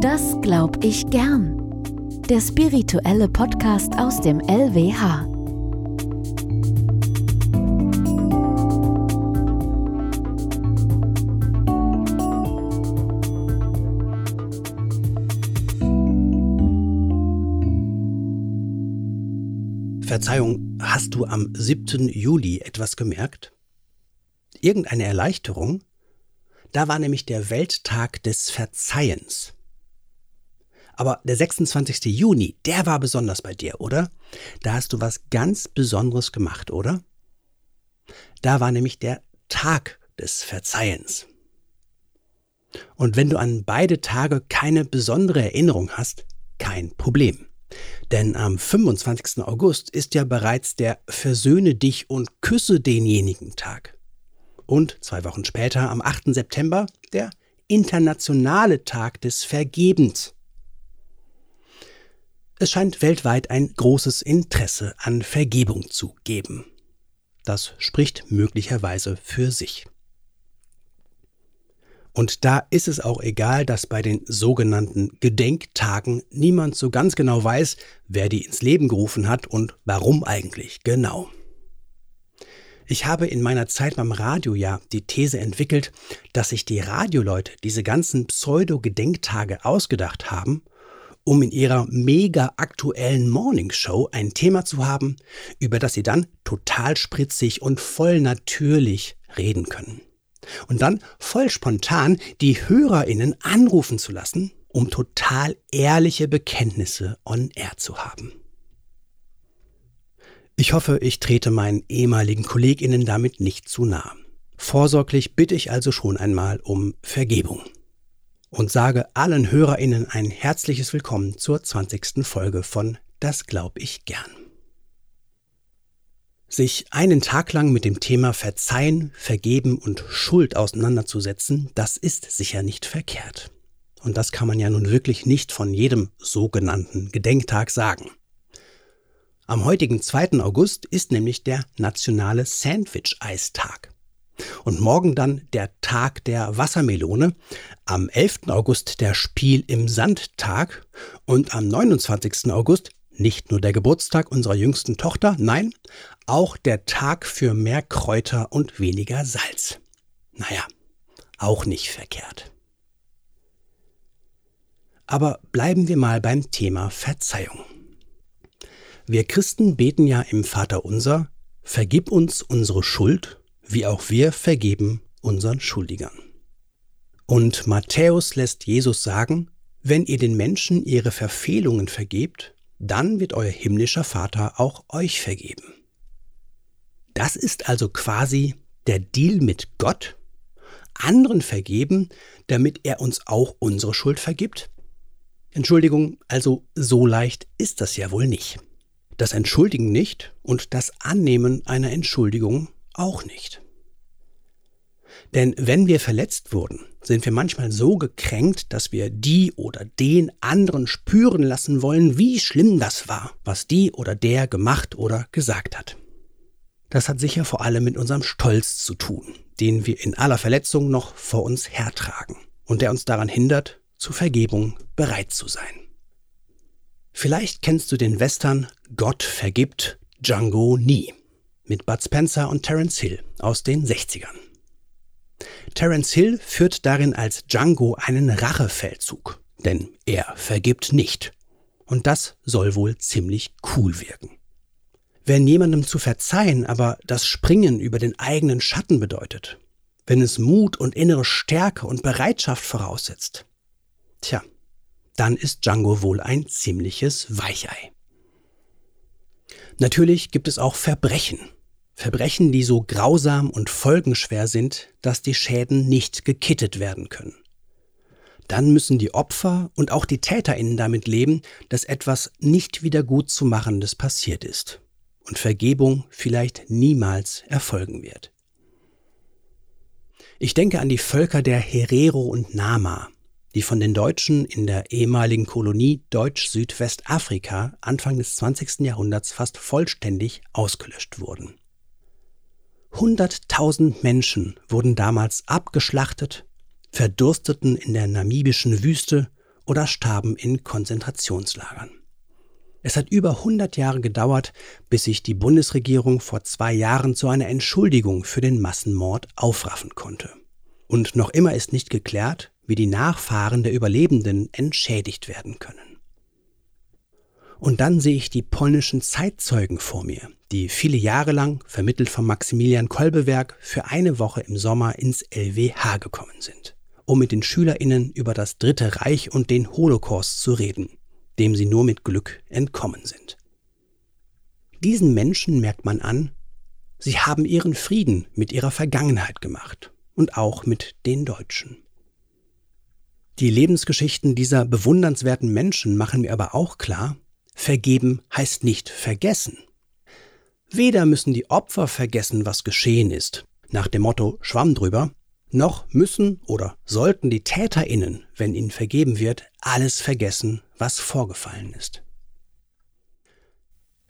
Das glaub ich gern. Der spirituelle Podcast aus dem LWH. Verzeihung, hast du am 7. Juli etwas gemerkt? Irgendeine Erleichterung? Da war nämlich der Welttag des Verzeihens. Aber der 26. Juni, der war besonders bei dir, oder? Da hast du was ganz Besonderes gemacht, oder? Da war nämlich der Tag des Verzeihens. Und wenn du an beide Tage keine besondere Erinnerung hast, kein Problem. Denn am 25. August ist ja bereits der Versöhne dich und küsse denjenigen Tag. Und zwei Wochen später, am 8. September, der internationale Tag des Vergebens. Es scheint weltweit ein großes Interesse an Vergebung zu geben. Das spricht möglicherweise für sich. Und da ist es auch egal, dass bei den sogenannten Gedenktagen niemand so ganz genau weiß, wer die ins Leben gerufen hat und warum eigentlich genau. Ich habe in meiner Zeit beim Radio ja die These entwickelt, dass sich die Radioleute diese ganzen Pseudo-Gedenktage ausgedacht haben, um in ihrer mega aktuellen Morningshow ein Thema zu haben, über das sie dann total spritzig und voll natürlich reden können und dann voll spontan die Hörerinnen anrufen zu lassen, um total ehrliche Bekenntnisse on air zu haben. Ich hoffe, ich trete meinen ehemaligen Kolleginnen damit nicht zu nah. Vorsorglich bitte ich also schon einmal um Vergebung und sage allen Hörerinnen ein herzliches Willkommen zur 20. Folge von Das glaub ich gern. Sich einen Tag lang mit dem Thema Verzeihen, Vergeben und Schuld auseinanderzusetzen, das ist sicher nicht verkehrt. Und das kann man ja nun wirklich nicht von jedem sogenannten Gedenktag sagen. Am heutigen 2. August ist nämlich der nationale Sandwich-Eistag. Und morgen dann der Tag der Wassermelone, am 11. August der Spiel im Sandtag und am 29. August nicht nur der Geburtstag unserer jüngsten Tochter, nein, auch der Tag für mehr Kräuter und weniger Salz. Naja, auch nicht verkehrt. Aber bleiben wir mal beim Thema Verzeihung. Wir Christen beten ja im Vater unser, vergib uns unsere Schuld, wie auch wir vergeben unseren Schuldigern. Und Matthäus lässt Jesus sagen, wenn ihr den Menschen ihre Verfehlungen vergebt, dann wird euer himmlischer Vater auch euch vergeben. Das ist also quasi der Deal mit Gott, anderen vergeben, damit er uns auch unsere Schuld vergibt? Entschuldigung, also so leicht ist das ja wohl nicht. Das Entschuldigen nicht und das Annehmen einer Entschuldigung auch nicht. Denn wenn wir verletzt wurden, sind wir manchmal so gekränkt, dass wir die oder den anderen spüren lassen wollen, wie schlimm das war, was die oder der gemacht oder gesagt hat. Das hat sicher vor allem mit unserem Stolz zu tun, den wir in aller Verletzung noch vor uns hertragen und der uns daran hindert, zur Vergebung bereit zu sein. Vielleicht kennst du den Western Gott vergibt Django nie mit Bud Spencer und Terence Hill aus den 60ern. Terence Hill führt darin als Django einen Rachefeldzug, denn er vergibt nicht. Und das soll wohl ziemlich cool wirken. Wenn jemandem zu verzeihen aber das Springen über den eigenen Schatten bedeutet, wenn es Mut und innere Stärke und Bereitschaft voraussetzt, tja, dann ist Django wohl ein ziemliches Weichei. Natürlich gibt es auch Verbrechen, Verbrechen, die so grausam und folgenschwer sind, dass die Schäden nicht gekittet werden können. Dann müssen die Opfer und auch die Täterinnen damit leben, dass etwas nicht wieder gut zu machendes passiert ist und Vergebung vielleicht niemals erfolgen wird. Ich denke an die Völker der Herero und Nama, die von den Deutschen in der ehemaligen Kolonie Deutsch-Südwestafrika Anfang des 20. Jahrhunderts fast vollständig ausgelöscht wurden. Hunderttausend Menschen wurden damals abgeschlachtet, verdursteten in der namibischen Wüste oder starben in Konzentrationslagern. Es hat über 100 Jahre gedauert, bis sich die Bundesregierung vor zwei Jahren zu einer Entschuldigung für den Massenmord aufraffen konnte. Und noch immer ist nicht geklärt, wie die Nachfahren der Überlebenden entschädigt werden können. Und dann sehe ich die polnischen Zeitzeugen vor mir, die viele Jahre lang, vermittelt von Maximilian Kolbewerk, für eine Woche im Sommer ins LWH gekommen sind, um mit den SchülerInnen über das Dritte Reich und den Holocaust zu reden dem sie nur mit Glück entkommen sind. Diesen Menschen merkt man an, sie haben ihren Frieden mit ihrer Vergangenheit gemacht und auch mit den Deutschen. Die Lebensgeschichten dieser bewundernswerten Menschen machen mir aber auch klar, vergeben heißt nicht vergessen. Weder müssen die Opfer vergessen, was geschehen ist, nach dem Motto Schwamm drüber, noch müssen oder sollten die Täterinnen, wenn ihnen vergeben wird, alles vergessen, was vorgefallen ist.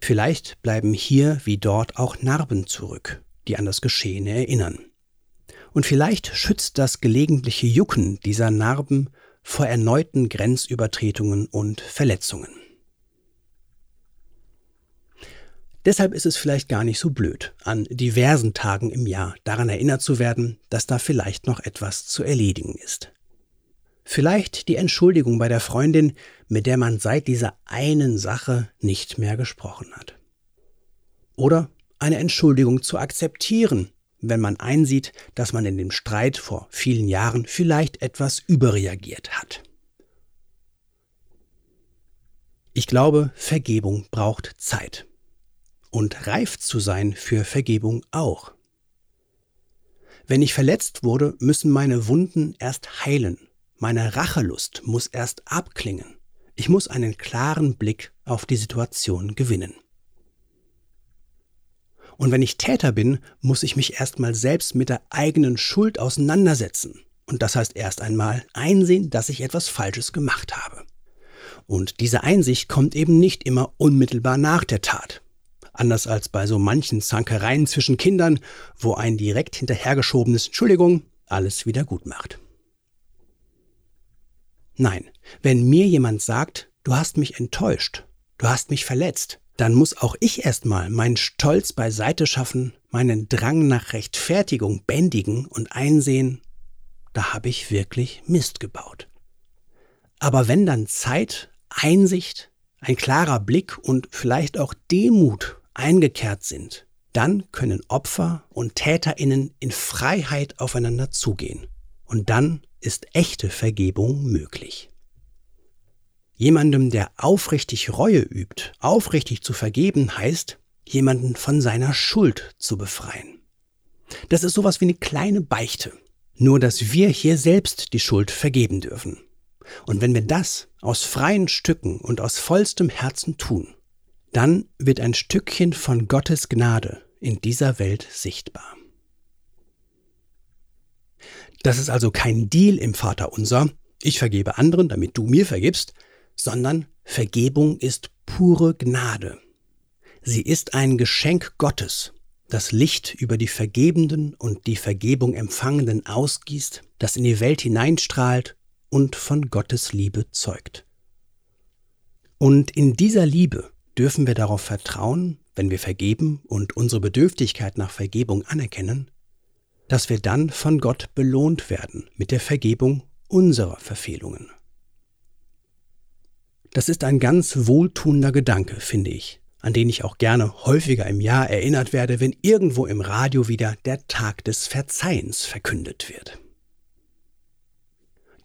Vielleicht bleiben hier wie dort auch Narben zurück, die an das Geschehene erinnern. Und vielleicht schützt das gelegentliche Jucken dieser Narben vor erneuten Grenzübertretungen und Verletzungen. Deshalb ist es vielleicht gar nicht so blöd, an diversen Tagen im Jahr daran erinnert zu werden, dass da vielleicht noch etwas zu erledigen ist. Vielleicht die Entschuldigung bei der Freundin, mit der man seit dieser einen Sache nicht mehr gesprochen hat. Oder eine Entschuldigung zu akzeptieren, wenn man einsieht, dass man in dem Streit vor vielen Jahren vielleicht etwas überreagiert hat. Ich glaube, Vergebung braucht Zeit und reif zu sein für Vergebung auch. Wenn ich verletzt wurde, müssen meine Wunden erst heilen. Meine Rachelust muss erst abklingen. Ich muss einen klaren Blick auf die Situation gewinnen. Und wenn ich Täter bin, muss ich mich erstmal selbst mit der eigenen Schuld auseinandersetzen. Und das heißt erst einmal einsehen, dass ich etwas Falsches gemacht habe. Und diese Einsicht kommt eben nicht immer unmittelbar nach der Tat. Anders als bei so manchen Zankereien zwischen Kindern, wo ein direkt hinterhergeschobenes Entschuldigung alles wieder gut macht. Nein, wenn mir jemand sagt, du hast mich enttäuscht, du hast mich verletzt, dann muss auch ich erstmal meinen Stolz beiseite schaffen, meinen Drang nach Rechtfertigung bändigen und einsehen, da habe ich wirklich Mist gebaut. Aber wenn dann Zeit, Einsicht, ein klarer Blick und vielleicht auch Demut eingekehrt sind, dann können Opfer und Täterinnen in Freiheit aufeinander zugehen. Und dann ist echte Vergebung möglich. Jemandem, der aufrichtig Reue übt, aufrichtig zu vergeben, heißt, jemanden von seiner Schuld zu befreien. Das ist sowas wie eine kleine Beichte. Nur, dass wir hier selbst die Schuld vergeben dürfen. Und wenn wir das aus freien Stücken und aus vollstem Herzen tun, dann wird ein Stückchen von Gottes Gnade in dieser Welt sichtbar. Das ist also kein Deal im Vater unser, ich vergebe anderen, damit du mir vergibst, sondern Vergebung ist pure Gnade. Sie ist ein Geschenk Gottes, das Licht über die Vergebenden und die Vergebung Empfangenden ausgießt, das in die Welt hineinstrahlt und von Gottes Liebe zeugt. Und in dieser Liebe dürfen wir darauf vertrauen, wenn wir vergeben und unsere Bedürftigkeit nach Vergebung anerkennen, dass wir dann von Gott belohnt werden mit der Vergebung unserer Verfehlungen. Das ist ein ganz wohltuender Gedanke, finde ich, an den ich auch gerne häufiger im Jahr erinnert werde, wenn irgendwo im Radio wieder der Tag des Verzeihens verkündet wird.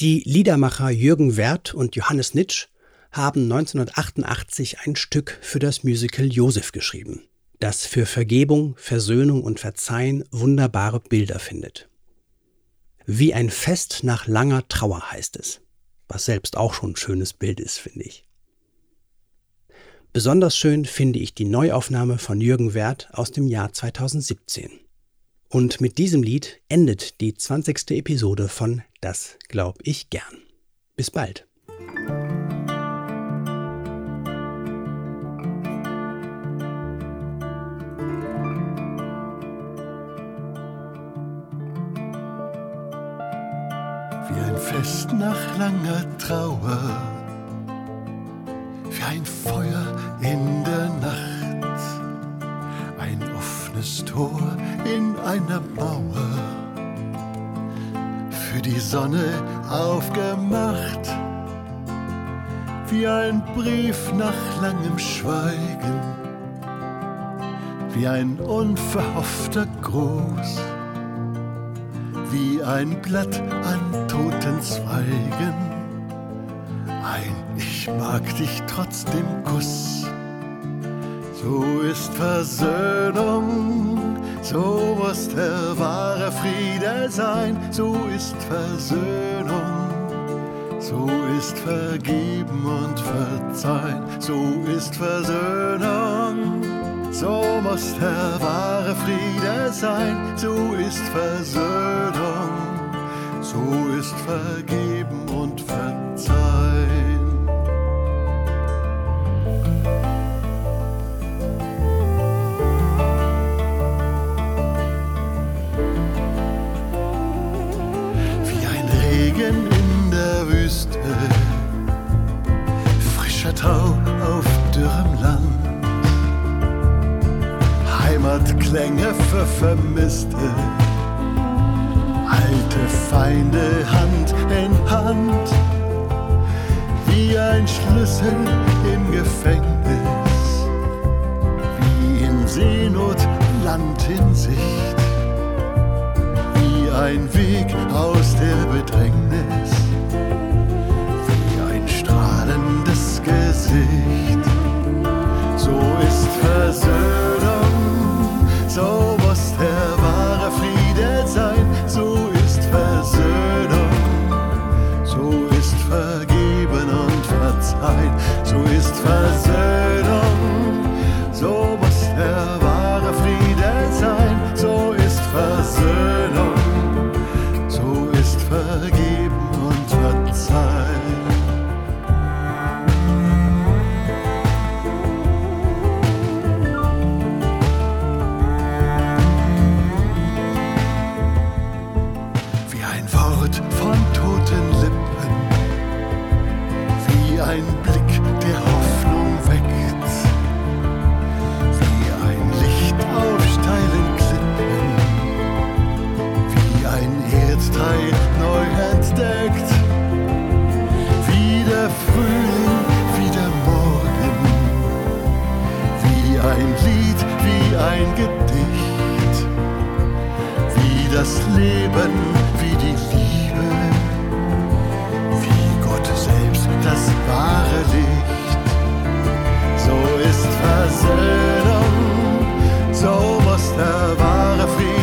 Die Liedermacher Jürgen Werth und Johannes Nitsch haben 1988 ein Stück für das Musical Josef geschrieben, das für Vergebung, Versöhnung und Verzeihen wunderbare Bilder findet. Wie ein Fest nach langer Trauer heißt es, was selbst auch schon ein schönes Bild ist, finde ich. Besonders schön finde ich die Neuaufnahme von Jürgen Werth aus dem Jahr 2017. Und mit diesem Lied endet die 20. Episode von Das glaub ich gern. Bis bald. Fest nach langer Trauer, wie ein Feuer in der Nacht, ein offenes Tor in einer Mauer, für die Sonne aufgemacht, wie ein Brief nach langem Schweigen, wie ein unverhoffter Gruß wie ein Blatt an toten Zweigen. Ein Ich mag dich trotzdem Kuss. So ist Versöhnung, so muss der wahre Friede sein, so ist Versöhnung. So ist Vergeben und Verzeihen, so ist Versöhnung. So muss der wahre Friede sein, so ist Versöhnung, so ist Vergeben und Verzeihen. Vermisste, alte Feinde Hand in Hand, wie ein Schlüssel im Gefängnis, wie in Seenot Land in Sicht, wie ein Weg aus der Bedrängnis, ein Lied, wie ein Gedicht wie das Leben, wie die Liebe, wie Gott selbst das wahre Licht. So ist Versöhnung, so muss der wahre Friede